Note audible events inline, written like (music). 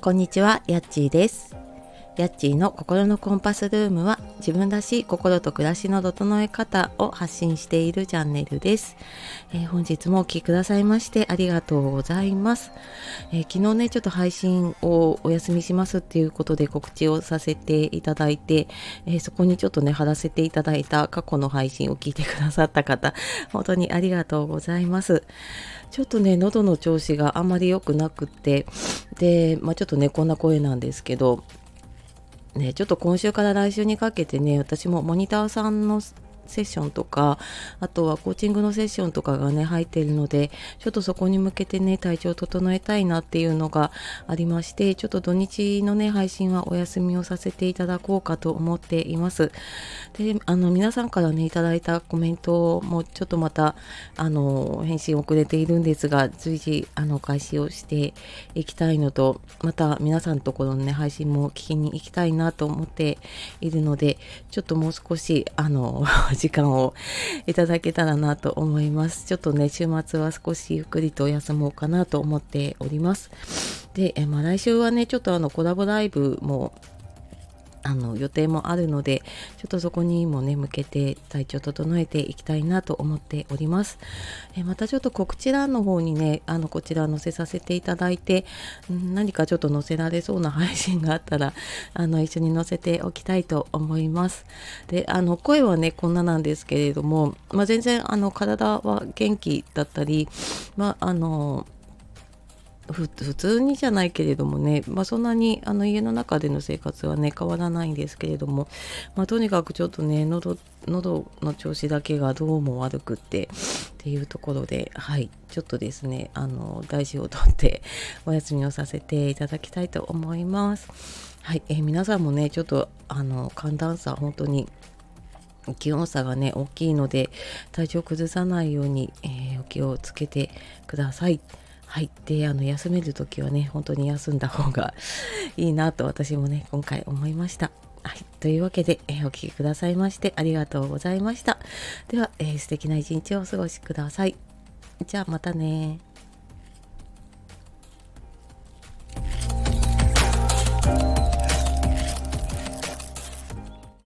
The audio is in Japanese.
こんにちは、やっちーです。やっちーの心のコンパスルームは自分らしい心と暮らしの整え方を発信しているチャンネルです。えー本日もお聴きくださいましてありがとうございます、えー昨日ね、ちょっと配信をお休みしますっていうことで告知をさせていただいて、えーそこにちょっとね、貼らせていただいた過去の配信を聞いてくださった方、本当にありがとうございます。ちょっとね、喉の調子があまり良くなくて、で、まあちょっとね、こんな声なんですけど、ね、ちょっと今週から来週にかけてね、私もモニターさんのセッションとか、あとはコーチングのセッションとかがね、入っているので、ちょっとそこに向けてね、体調を整えたいなっていうのがありまして、ちょっと土日のね、配信はお休みをさせていただこうかと思っています。で、あの、皆さんからね、いただいたコメントもちょっとまた、あの、返信遅れているんですが、随時、あの、開始をしていきたいのと、また皆さんのところのね、配信も聞きに行きたいなと思っているので、ちょっともう少し、あの、(laughs) 時間をいただけたらなと思います。ちょっとね、週末は少しゆっくりと休もうかなと思っております。で、えまあ、来週はね、ちょっとあの、コラボライブもあの予定もあるのでちょっとそこにもね向けて体調整えていきたいなと思っております。えまたちょっとこちらの方にねあのこちら載せさせていただいてん何かちょっと載せられそうな配信があったら (laughs) あの一緒に載せておきたいと思います。であの声はねこんななんですけれども、まあ、全然あの体は元気だったりまああの普通にじゃないけれどもね、まあ、そんなにあの家の中での生活はね変わらないんですけれども、まあ、とにかくちょっとね喉喉の調子だけがどうも悪くってっていうところではいちょっとですねあの大事をとってお休みをさせていただきたいと思います。はい、えー皆さんもねちょっとあの寒暖差本当に気温差がね大きいので体調崩さないように、えーお気をつけてください。はい。で、あの、休める時はね、本当に休んだ方がいいなと私もね、今回思いました。はい。というわけで、えお聴きくださいましてありがとうございました。では、えー素敵な一日をお過ごしください。じゃあまたね